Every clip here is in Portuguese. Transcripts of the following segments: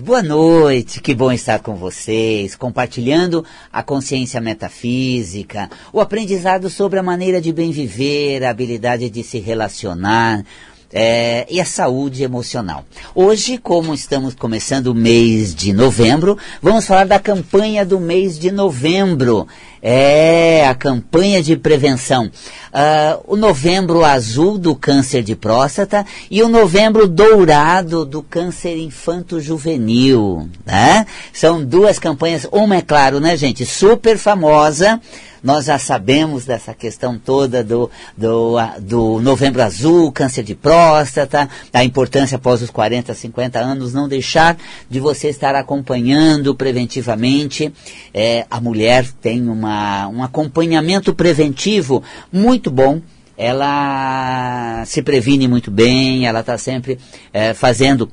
boa noite, que bom estar com vocês, compartilhando a consciência metafísica, o aprendizado sobre a maneira de bem viver, a habilidade de se relacionar, é, e a saúde emocional. Hoje, como estamos começando o mês de novembro, vamos falar da campanha do mês de novembro. É, a campanha de prevenção. Uh, o novembro azul do câncer de próstata e o novembro dourado do câncer infanto-juvenil. Né? São duas campanhas, uma é claro, né, gente, super famosa, nós já sabemos dessa questão toda do, do, do novembro azul, câncer de próstata, a importância após os 40, 50 anos, não deixar de você estar acompanhando preventivamente. É, a mulher tem uma, um acompanhamento preventivo muito bom ela se previne muito bem, ela está sempre é, fazendo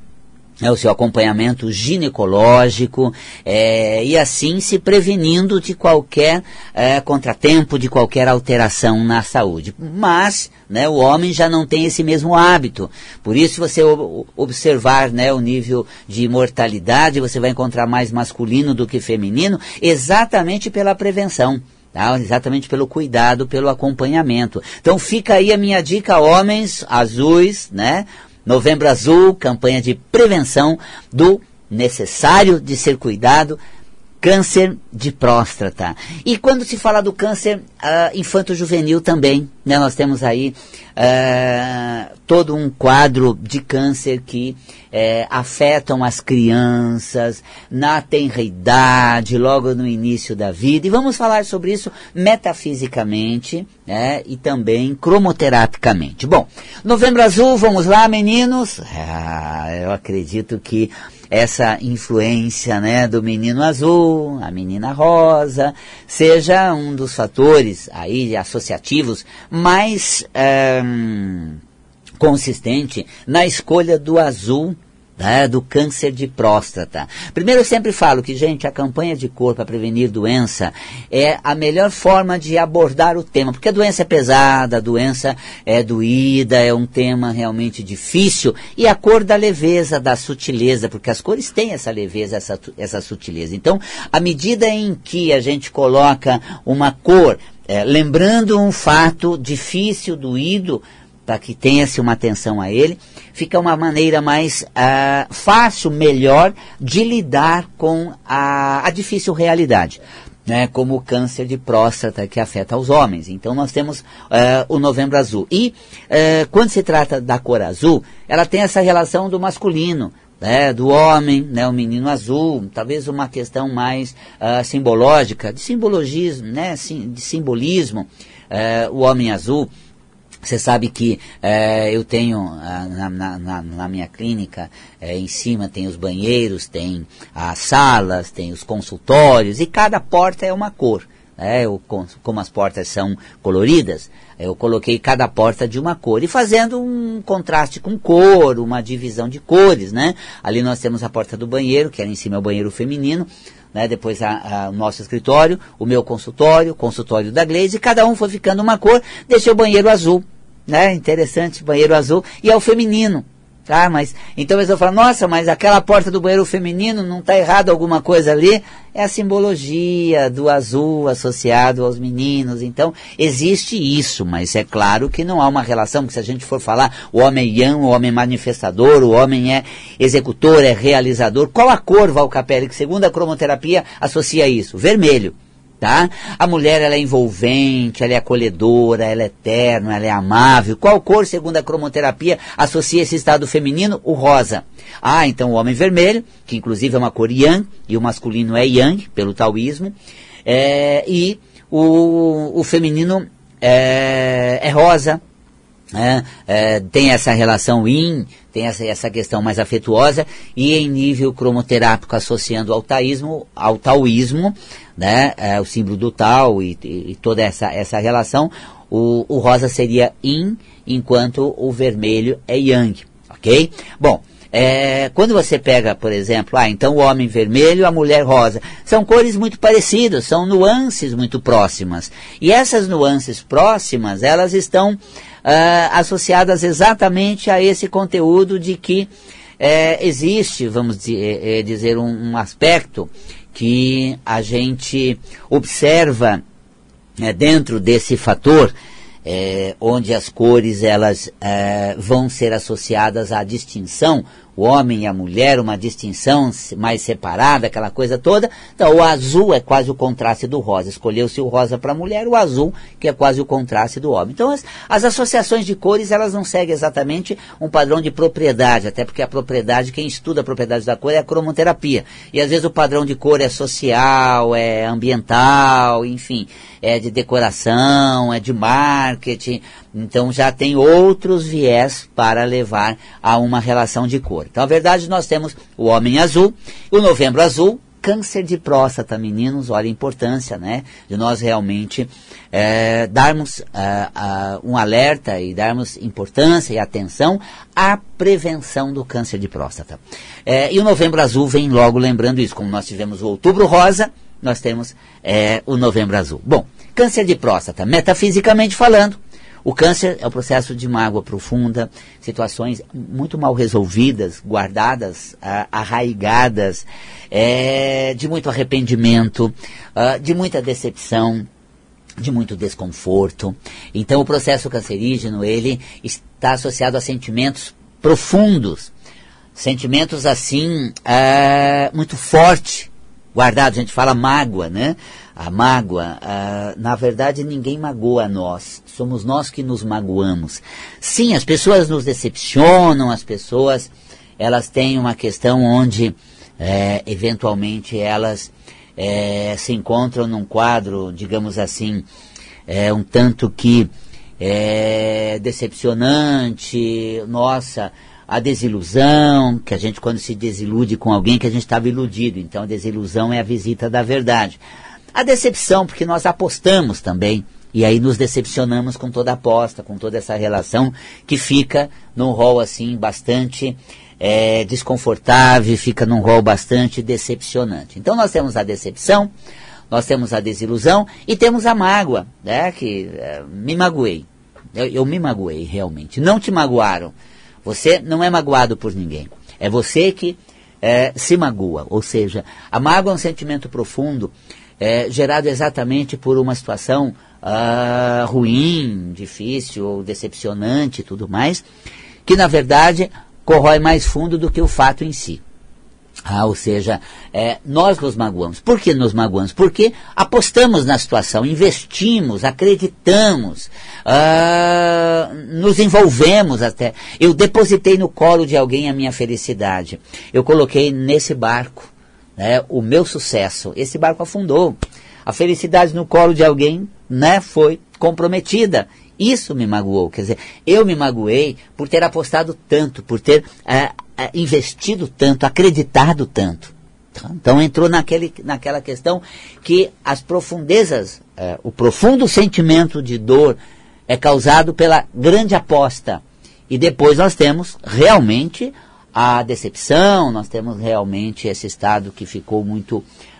é o seu acompanhamento ginecológico é, e assim se prevenindo de qualquer é, contratempo, de qualquer alteração na saúde. Mas né, o homem já não tem esse mesmo hábito. Por isso, você observar né, o nível de mortalidade, você vai encontrar mais masculino do que feminino, exatamente pela prevenção. Tá? Exatamente pelo cuidado, pelo acompanhamento. Então fica aí a minha dica, homens azuis, né? Novembro Azul, campanha de prevenção do necessário de ser cuidado, câncer de próstata. E quando se fala do câncer uh, infanto-juvenil também, né, nós temos aí uh, todo um quadro de câncer que uh, afetam as crianças na tenra-idade, logo no início da vida. E vamos falar sobre isso metafisicamente né, e também cromoterapicamente. Bom, Novembro Azul, vamos lá, meninos? Ah, eu acredito que essa influência né, do menino azul, a menina rosa, seja um dos fatores aí associativos mais um, consistente na escolha do azul né, do câncer de próstata. Primeiro, eu sempre falo que, gente, a campanha de cor para prevenir doença é a melhor forma de abordar o tema, porque a doença é pesada, a doença é doída, é um tema realmente difícil, e a cor da leveza, da sutileza, porque as cores têm essa leveza, essa, essa sutileza. Então, à medida em que a gente coloca uma cor, é, lembrando um fato difícil, doído, para que tenha-se uma atenção a ele, fica uma maneira mais uh, fácil, melhor de lidar com a, a difícil realidade. Né, como o câncer de próstata que afeta os homens. Então nós temos uh, o novembro azul. E uh, quando se trata da cor azul, ela tem essa relação do masculino, né, do homem, né, o menino azul, talvez uma questão mais uh, simbológica, de simbologismo, né, sim, de simbolismo, o homem azul você sabe que é, eu tenho ah, na, na, na, minha clínica, é, em cima tem os banheiros, tem as salas, tem os consultórios, e cada porta é uma cor. Né? Eu, como as portas são coloridas, eu coloquei cada porta de uma cor e fazendo um contraste com cor, uma divisão de cores, né? Ali nós temos a porta do banheiro, que ali em cima é o banheiro feminino, né? Depois a, a, o nosso escritório, o meu consultório, o consultório da Glaze, e cada um foi ficando uma cor, deixei o banheiro azul né? Interessante, banheiro azul. E é o feminino. Tá, mas então vão falar, nossa, mas aquela porta do banheiro feminino não está errado alguma coisa ali? É a simbologia do azul associado aos meninos. Então, existe isso, mas é claro que não há uma relação, porque se a gente for falar o homem é o homem é manifestador, o homem é executor, é realizador, qual a cor, Valcapelli, que segundo a cromoterapia associa isso? Vermelho tá? A mulher ela é envolvente, ela é acolhedora, ela é terna, ela é amável. Qual cor, segundo a cromoterapia, associa esse estado feminino? O rosa. Ah, então o homem vermelho, que inclusive é uma cor yang, e o masculino é yang, pelo taoísmo, é, e o, o feminino é, é rosa, é, é, tem essa relação yin, tem essa, essa questão mais afetuosa, e em nível cromoterápico associando ao taoísmo, ao taoísmo né, é, o símbolo do tal e, e, toda essa, essa relação, o, o rosa seria yin, enquanto o vermelho é yang, ok? Bom, é, quando você pega, por exemplo, ah, então o homem vermelho, a mulher rosa, são cores muito parecidas, são nuances muito próximas. E essas nuances próximas, elas estão ah, associadas exatamente a esse conteúdo de que é, existe, vamos dizer, é, dizer um, um, aspecto que a gente observa é, dentro desse fator é, onde as cores elas é, vão ser associadas à distinção, o homem e a mulher, uma distinção mais separada, aquela coisa toda. Então, o azul é quase o contraste do rosa. Escolheu-se o rosa para a mulher, o azul, que é quase o contraste do homem. Então, as, as, associações de cores, elas não seguem exatamente um padrão de propriedade, até porque a propriedade, quem estuda a propriedade da cor é a cromoterapia. E às vezes o padrão de cor é social, é ambiental, enfim, é de decoração, é de marketing. Então já tem outros viés para levar a uma relação de cor. Então, na verdade, nós temos o homem azul, o novembro azul, câncer de próstata, meninos, olha a importância, né, de nós realmente é, darmos é, um alerta e darmos importância e atenção à prevenção do câncer de próstata. É, e o novembro azul vem logo lembrando isso, como nós tivemos o outubro rosa, nós temos é, o novembro azul. Bom, câncer de próstata, metafisicamente falando, o câncer é o processo de mágoa profunda, situações muito mal resolvidas, guardadas, arraigadas, é, de muito arrependimento, uh, de muita decepção, de muito desconforto. Então o processo cancerígeno, ele está associado a sentimentos profundos, sentimentos assim, uh, muito forte, guardados, a gente fala mágoa, né? a mágoa, na verdade ninguém magoa nós, somos nós que nos magoamos. Sim, as pessoas nos decepcionam, as pessoas elas têm uma questão onde é, eventualmente elas é, se encontram num quadro, digamos assim, é, um tanto que é, decepcionante, nossa, a desilusão, que a gente quando se desilude com alguém que a gente estava iludido, então a desilusão é a visita da verdade. A decepção, porque nós apostamos também, e aí nos decepcionamos com toda a aposta, com toda essa relação que fica num rol assim bastante é, desconfortável, fica num rol bastante decepcionante. Então nós temos a decepção, nós temos a desilusão e temos a mágoa, né, que é, me magoei. Eu, eu me magoei realmente. Não te magoaram. Você não é magoado por ninguém. É você que é, se magoa. Ou seja, a mágoa é um sentimento profundo é, gerado exatamente por uma situação uh, ruim, difícil ou decepcionante e tudo mais, que na verdade corrói mais fundo do que o fato em si. Ah, ou seja, é, nós nos magoamos. Por que nos magoamos? Porque apostamos na situação, investimos, acreditamos, ah, nos envolvemos até. Eu depositei no colo de alguém a minha felicidade. Eu coloquei nesse barco né, o meu sucesso. Esse barco afundou. A felicidade no colo de alguém né, foi comprometida. Isso me magoou. Quer dizer, eu me magoei por ter apostado tanto, por ter é, é, investido tanto, acreditado tanto. Então entrou naquele, naquela questão que as profundezas, é, o profundo sentimento de dor é causado pela grande aposta. E depois nós temos realmente a decepção, nós temos realmente esse estado que ficou muito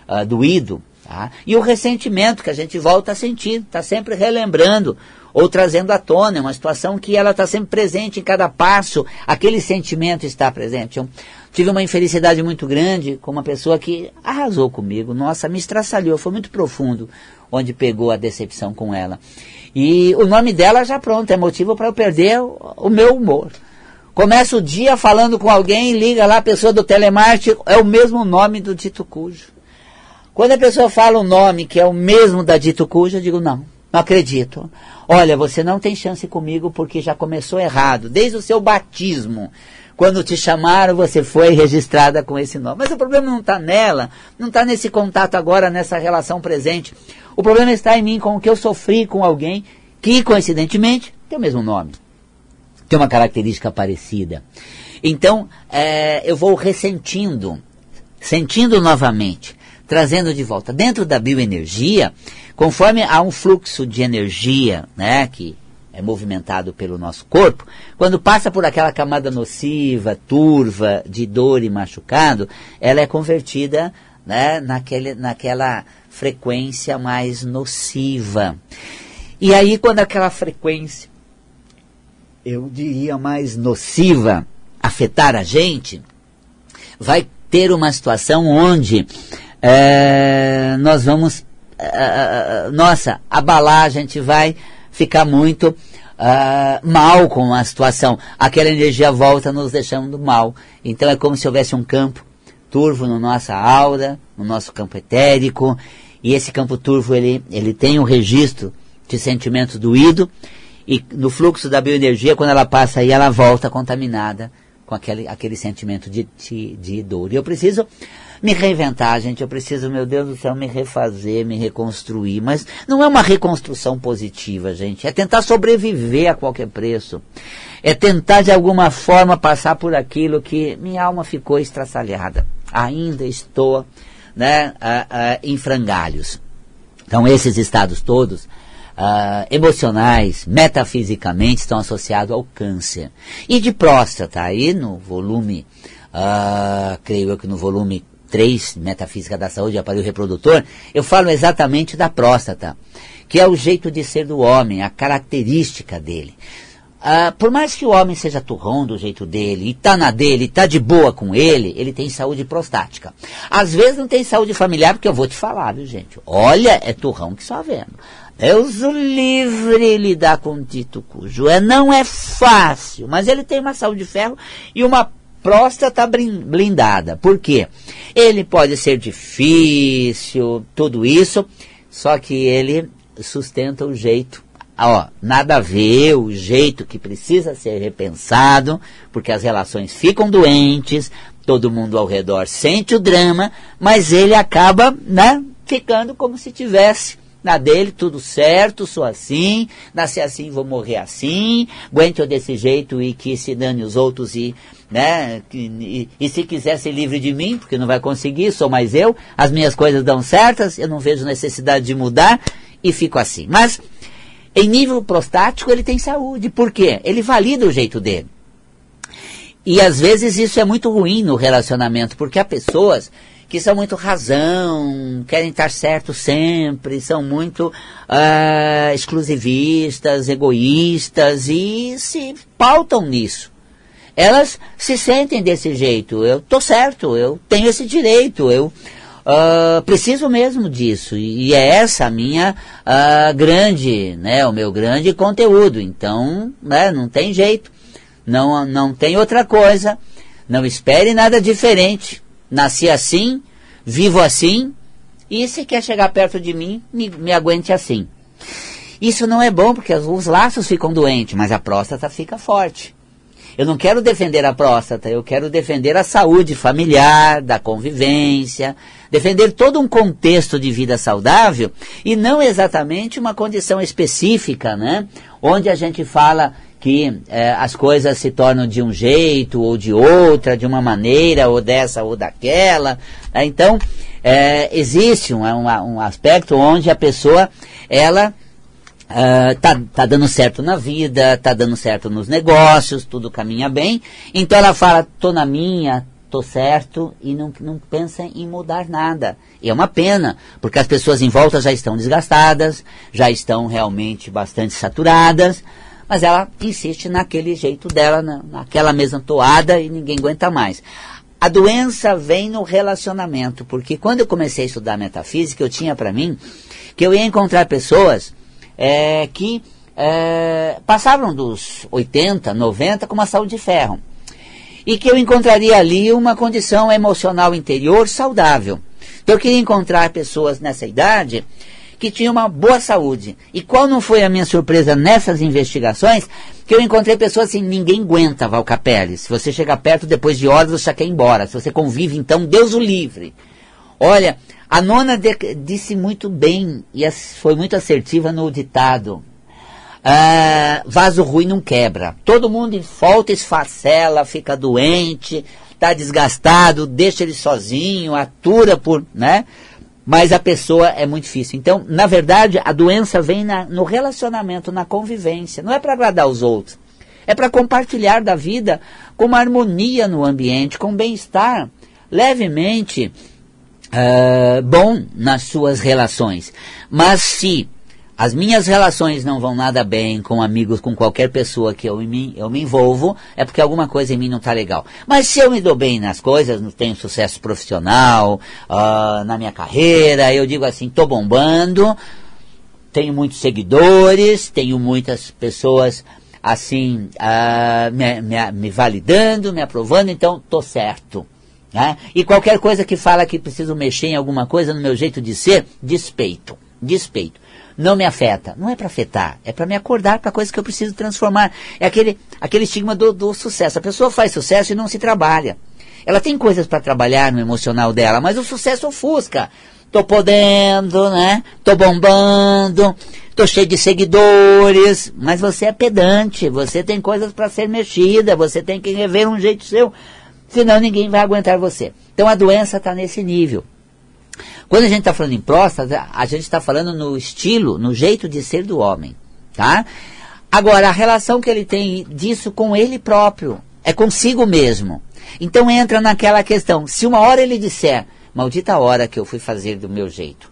uh, doído. Tá? E o ressentimento que a gente volta a sentir, está sempre relembrando ou trazendo à tona, é uma situação que ela está sempre presente em cada passo, aquele sentimento está presente. Eu tive uma infelicidade muito grande com uma pessoa que arrasou comigo, nossa, me estraçalhou, foi muito profundo onde pegou a decepção com ela. E o nome dela já pronto, é motivo para eu perder o, meu humor. Começa o dia falando com alguém, liga lá a pessoa do telemarketing, é o mesmo nome do dito cujo. Quando a pessoa fala um nome que é o mesmo da dito cujo, eu digo, não, não acredito. Olha, você não tem chance comigo porque já começou errado, desde o seu batismo. Quando te chamaram, você foi registrada com esse nome. Mas o problema não está nela, não está nesse contato agora, nessa relação presente. O problema está em mim, com o que eu sofri com alguém que, coincidentemente, tem o mesmo nome tem uma característica parecida. Então, é, eu vou ressentindo, sentindo novamente, trazendo de volta. Dentro da bioenergia, conforme há um fluxo de energia, né, que é movimentado pelo nosso corpo, quando passa por aquela camada nociva, turva, de dor e machucado, ela é convertida né, naquele, naquela frequência mais nociva. E aí, quando aquela frequência eu diria, mais nociva, afetar a gente, vai ter uma situação onde é, nós vamos, é, nossa, abalar, a gente vai ficar muito uh, mal com a situação. Aquela energia volta nos deixando mal. Então é como se houvesse um campo turvo na nossa aura, no nosso campo etérico, e esse campo turvo ele, ele tem um registro de sentimentos doído, e no fluxo da bioenergia, quando ela passa aí, ela volta contaminada com aquele, aquele sentimento de, de, de dor. E eu preciso me reinventar, gente. Eu preciso, meu Deus do céu, me refazer, me reconstruir. Mas não é uma reconstrução positiva, gente. É tentar sobreviver a qualquer preço. É tentar, de alguma forma, passar por aquilo que minha alma ficou estraçalhada. Ainda estou né, em frangalhos. Então, esses estados todos Uh, emocionais, metafisicamente, estão associados ao câncer. E de próstata, aí no volume, uh, creio eu que no volume 3, Metafísica da Saúde e Aparelho Reprodutor, eu falo exatamente da próstata, que é o jeito de ser do homem, a característica dele. Ah, por mais que o homem seja turrão do jeito dele, e tá na dele, tá de boa com ele, ele tem saúde prostática. Às vezes não tem saúde familiar, porque eu vou te falar, viu gente? Olha, é turrão que só vendo. Deus o livre lidar com o dito cujo. É, não é fácil, mas ele tem uma saúde de ferro e uma próstata blindada. Por quê? Ele pode ser difícil, tudo isso, só que ele sustenta o jeito. Ó, nada a ver, o jeito que precisa ser repensado, porque as relações ficam doentes, todo mundo ao redor sente o drama, mas ele acaba, né, ficando como se tivesse na dele, tudo certo, sou assim, nasci assim, vou morrer assim, aguento eu desse jeito e que se dane os outros e, né, e, e, se quiser ser livre de mim, porque não vai conseguir, sou mais eu, as minhas coisas dão certas, eu não vejo necessidade de mudar e fico assim. Mas, em nível prostático, ele tem saúde, por quê? Ele valida o jeito dele. E às vezes isso é muito ruim no relacionamento, porque há pessoas que são muito razão, querem estar certo sempre, são muito uh, exclusivistas, egoístas e se pautam nisso. Elas se sentem desse jeito. Eu tô certo, eu tenho esse direito, eu uh, preciso mesmo disso. E é essa a minha uh, grande, né, o meu grande conteúdo. Então, né, não tem jeito. Não, não tem outra coisa. Não espere nada diferente nasci assim, vivo assim, e se quer chegar perto de mim, me, me aguente assim. Isso não é bom porque os laços ficam doentes, mas a próstata fica forte. Eu não quero defender a próstata, eu quero defender a saúde familiar, da convivência, defender todo um contexto de vida saudável e não exatamente uma condição específica, né? Onde a gente fala que é, as coisas se tornam de um jeito ou de outra, de uma maneira, ou dessa ou daquela. Né? Então, é, existe um, um, um, aspecto onde a pessoa, ela uh, tá, tá dando certo na vida, tá dando certo nos negócios, tudo caminha bem. Então ela fala, tô na minha, tô certo e não, não pensa em mudar nada. E é uma pena, porque as pessoas em volta já estão desgastadas, já estão realmente bastante saturadas, mas ela insiste naquele jeito dela, na, naquela mesma toada e ninguém aguenta mais. A doença vem no relacionamento, porque quando eu comecei a estudar metafísica, eu tinha para mim que eu ia encontrar pessoas é, que é, passavam dos 80, 90 com uma saúde de ferro. E que eu encontraria ali uma condição emocional interior saudável. Então eu queria encontrar pessoas nessa idade que tinha uma boa saúde. E qual não foi a minha surpresa nessas investigações? Que eu encontrei pessoas assim, ninguém aguenta Valcapelli. Se você chegar perto depois de horas, você quer ir embora. Se você convive, então, Deus o livre. Olha, a nona de, disse muito bem e foi muito assertiva no ditado. Ah, vaso ruim não quebra. Todo mundo volta esfacela, fica doente, está desgastado, deixa ele sozinho, atura por, né? mas a pessoa é muito difícil. Então, na verdade, a doença vem na, no relacionamento, na convivência. Não é para agradar os outros. É para compartilhar da vida com uma harmonia no ambiente, com bem-estar levemente uh, bom nas suas relações. Mas se as minhas relações não vão nada bem com amigos, com qualquer pessoa que eu me, eu me envolvo, é porque alguma coisa em mim não está legal. Mas se eu me dou bem nas coisas, tenho sucesso profissional, uh, na minha carreira, eu digo assim, estou bombando, tenho muitos seguidores, tenho muitas pessoas assim uh, me, me, me, validando, me aprovando, então estou certo. Né? E qualquer coisa que fala que preciso mexer em alguma coisa no meu jeito de ser, despeito, despeito não me afeta. Não é para afetar, é para me acordar para coisas que eu preciso transformar. É aquele, aquele estigma do, do sucesso. A pessoa faz sucesso e não se trabalha. Ela tem coisas para trabalhar no emocional dela, mas o sucesso ofusca. Tô podendo, né? Tô bombando, tô cheio de seguidores, mas você é pedante, você tem coisas para ser mexida, você tem que rever um jeito seu, senão ninguém vai aguentar você. Então a doença está nesse nível. Quando a gente está falando em próstata, a gente está falando no estilo, no jeito de ser do homem, tá? Agora, a relação que ele tem disso com ele próprio, é consigo mesmo. Então entra naquela questão, se uma hora ele disser, maldita hora que eu fui fazer do meu jeito,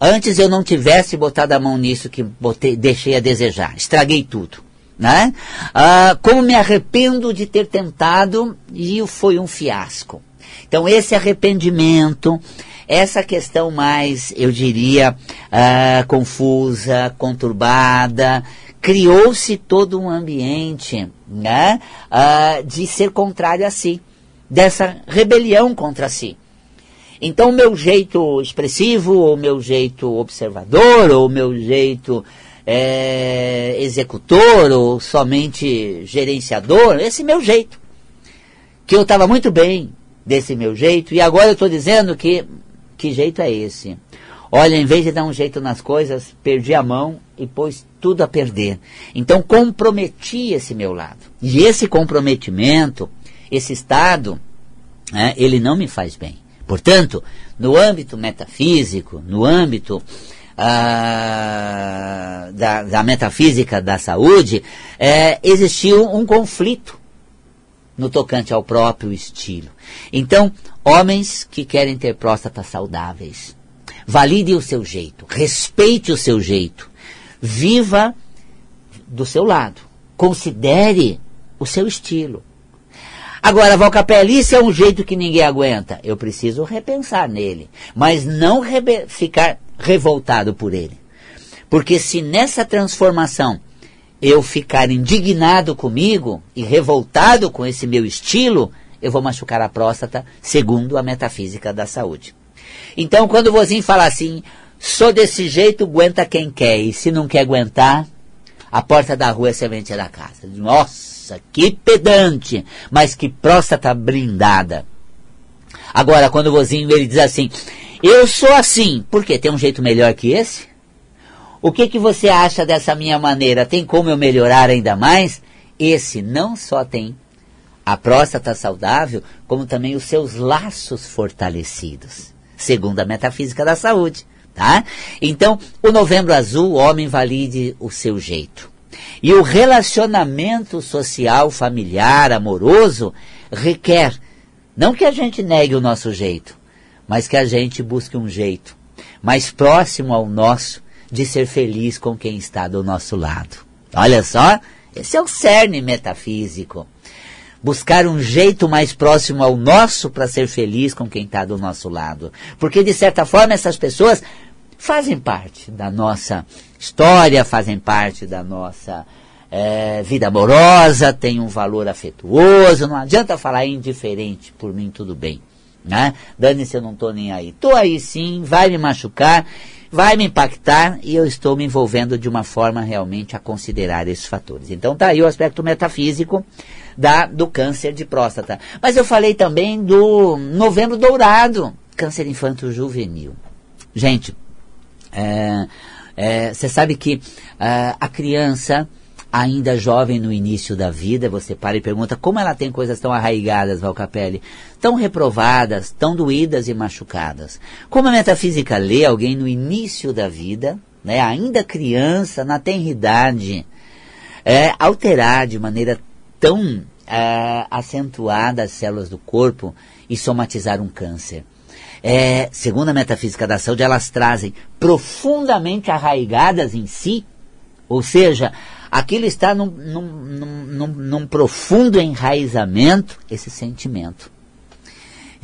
antes eu não tivesse botado a mão nisso que botei, deixei a desejar, estraguei tudo. Né? Ah, como me arrependo de ter tentado e foi um fiasco. Então esse arrependimento, essa questão mais, eu diria, uh, confusa, conturbada, criou-se todo um ambiente né, uh, de ser contrário a si, dessa rebelião contra si. Então, o meu jeito expressivo, ou o meu jeito observador, ou o meu jeito é, executor, ou somente gerenciador, esse meu jeito. Que eu estava muito bem desse meu jeito, e agora eu estou dizendo que que jeito é esse? Olha, em vez de dar um jeito nas coisas, perdi a mão e pôs tudo a perder. Então comprometi esse meu lado. E esse comprometimento, esse estado, né, ele não me faz bem. Portanto, no âmbito metafísico, no âmbito da, da, metafísica da saúde, é, existiu um conflito no tocante ao próprio estilo. Então, homens que querem ter próstatas saudáveis, valide o seu jeito, respeite o seu jeito, viva do seu lado, considere o seu estilo. Agora, Valcapelli, isso é um jeito que ninguém aguenta. Eu preciso repensar nele, mas não ficar revoltado por ele. Porque se nessa transformação eu ficar indignado comigo e revoltado com esse meu estilo, eu vou machucar a próstata, segundo a metafísica da saúde. Então, quando o vozinho fala assim, sou desse jeito, aguenta quem quer, e se não quer aguentar, a porta da rua é semente da casa. Nossa, que pedante, mas que próstata blindada. Agora, quando o vozinho ele diz assim, eu sou assim, por quê? Tem um jeito melhor que esse? O que, que você acha dessa minha maneira? Tem como eu melhorar ainda mais? Esse não só tem a próstata saudável, como também os seus laços fortalecidos, segundo a metafísica da saúde. Tá? Então, o novembro azul, o homem valide o seu jeito. E o relacionamento social, familiar, amoroso, requer não que a gente negue o nosso jeito, mas que a gente busque um jeito mais próximo ao nosso, de ser feliz com quem está do nosso lado. Olha só, esse é o cerne metafísico. Buscar um jeito mais próximo ao nosso para ser feliz com quem está do nosso lado. Porque, de certa forma, essas pessoas fazem parte da nossa história, fazem parte da nossa é, vida amorosa, têm um valor afetuoso. Não adianta falar indiferente, por mim tudo bem. Né? Dane-se, eu não estou nem aí. Estou aí sim, vai me machucar vai me impactar e eu estou me envolvendo de uma forma realmente a considerar esses fatores. Então tá aí o aspecto metafísico da, do câncer de próstata. Mas eu falei também do novembro dourado, câncer infanto-juvenil. Gente, você é, é, sabe que é, a criança ainda jovem no início da vida, você para e pergunta como ela tem coisas tão arraigadas, Valcapelli, tão reprovadas, tão doídas e machucadas. Como a metafísica lê alguém no início da vida, né, ainda criança, na tenridade, é, alterar de maneira tão é, acentuada as células do corpo e somatizar um câncer. é, segundo a metafísica da saúde, elas trazem profundamente arraigadas em si, ou seja, aquilo está num, num, num, num profundo enraizamento, esse sentimento.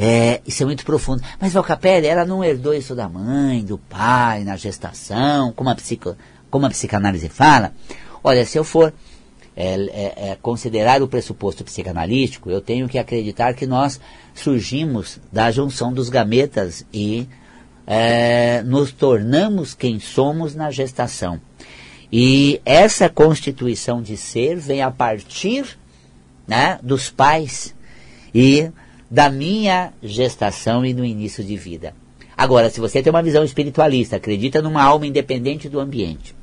É, isso é muito profundo. Mas Valcapelli, ela não herdou isso da mãe, do pai, na gestação, como a, psico, como a psicanálise fala. Olha, se eu for é, é, é, considerar o pressuposto psicanalítico, eu tenho que acreditar que nós surgimos da junção dos gametas e é, nos tornamos quem somos na gestação. E essa constituição de ser vem a partir né, dos pais e da minha gestação e no início de vida. Agora, se você tem uma visão espiritualista, acredita numa alma independente do ambiente,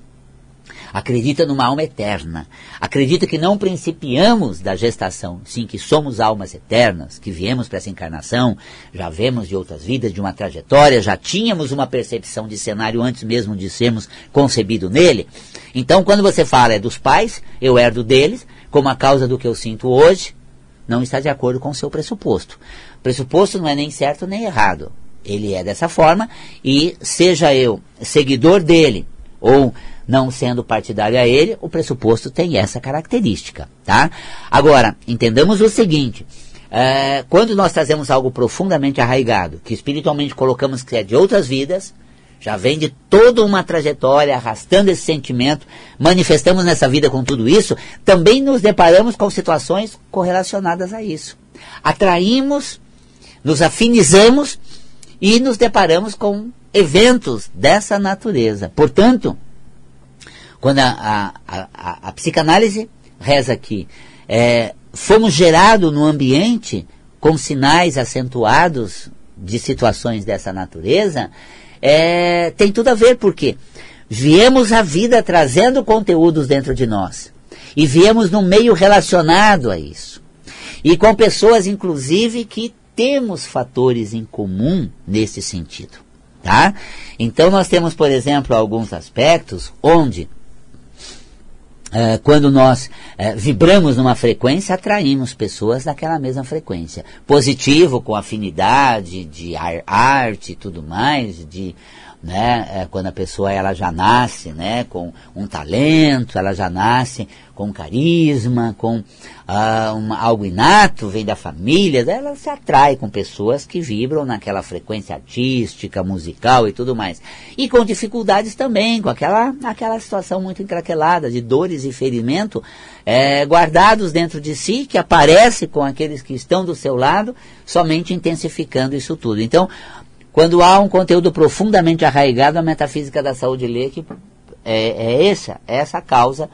acredita numa alma eterna, acredita que não principiamos da gestação, sim que somos almas eternas, que viemos para essa encarnação, já vemos de outras vidas, de uma trajetória, já tínhamos uma percepção de cenário antes mesmo de sermos concebido nele. Então, quando você fala é dos pais, eu herdo deles, como a causa do que eu sinto hoje, não está de acordo com o seu pressuposto. O pressuposto não é nem certo nem errado. Ele é dessa forma e seja eu seguidor dele ou não sendo partidário a ele, o pressuposto tem essa característica, tá? Agora, entendamos o seguinte, é, quando nós trazemos algo profundamente arraigado, que espiritualmente colocamos que é de outras vidas, já vem de toda uma trajetória arrastando esse sentimento, manifestamos nessa vida com tudo isso, também nos deparamos com situações correlacionadas a isso. Atraímos, nos afinizamos e nos deparamos com eventos dessa natureza. Portanto, quando a, a, a, a psicanálise reza aqui, é, fomos gerados no ambiente com sinais acentuados de situações dessa natureza, é, tem tudo a ver, porque viemos a vida trazendo conteúdos dentro de nós. E viemos num meio relacionado a isso. E com pessoas, inclusive, que temos fatores em comum nesse sentido. Tá? Então nós temos, por exemplo, alguns aspectos onde é, quando nós é, vibramos numa frequência, atraímos pessoas daquela mesma frequência. Positivo, com afinidade de arte e tudo mais, de né, é, quando a pessoa ela já nasce né, com um talento, ela já nasce com carisma, com ah, uma, algo inato, vem da família, ela se atrai com pessoas que vibram naquela frequência artística, musical e tudo mais. E com dificuldades também, com aquela, aquela situação muito encraquelada de dores e ferimento é, guardados dentro de si, que aparece com aqueles que estão do seu lado, somente intensificando isso tudo. Então, quando há um conteúdo profundamente arraigado, a metafísica da saúde lê que é, é essa, é essa causa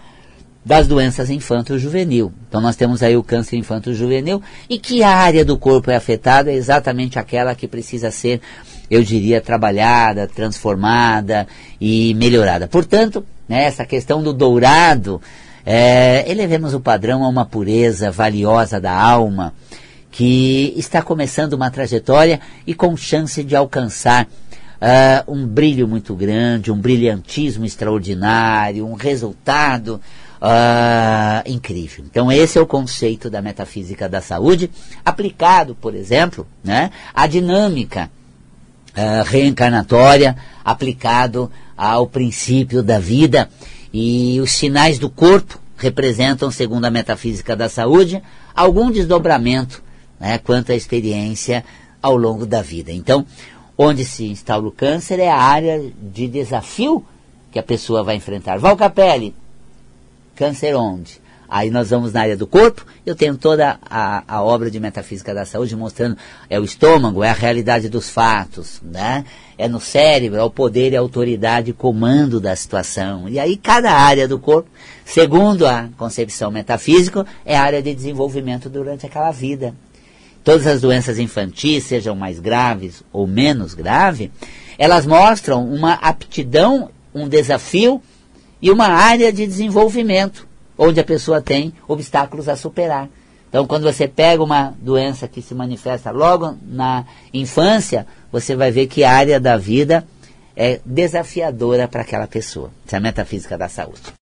das doenças infanto-juvenil. Então nós temos aí o câncer infanto-juvenil e que área do corpo é afetada é exatamente aquela que precisa ser, eu diria, trabalhada, transformada e melhorada. Portanto, né, essa questão do dourado, é, elevemos o padrão a uma pureza valiosa da alma, que está começando uma trajetória e com chance de alcançar uh, um brilho muito grande, um brilhantismo extraordinário, um resultado uh, incrível. Então esse é o conceito da metafísica da saúde, aplicado, por exemplo, né, à dinâmica uh, reencarnatória, aplicado ao princípio da vida e os sinais do corpo representam, segundo a metafísica da saúde, algum desdobramento né, quanto à experiência ao longo da vida. Então, onde se instala o câncer é a área de desafio que a pessoa vai enfrentar. Val Capelli, câncer onde? Aí nós vamos na área do corpo, eu tenho toda a, a obra de metafísica da saúde mostrando é o estômago, é a realidade dos fatos, né? é no cérebro, é o poder e a autoridade comando da situação. E aí cada área do corpo, segundo a concepção metafísica, é a área de desenvolvimento durante aquela vida. Todas as doenças infantis, sejam mais graves ou menos graves, elas mostram uma aptidão, um desafio e uma área de desenvolvimento onde a pessoa tem obstáculos a superar. Então, quando você pega uma doença que se manifesta logo na infância, você vai ver que a área da vida é desafiadora para aquela pessoa. Essa é a metafísica da saúde.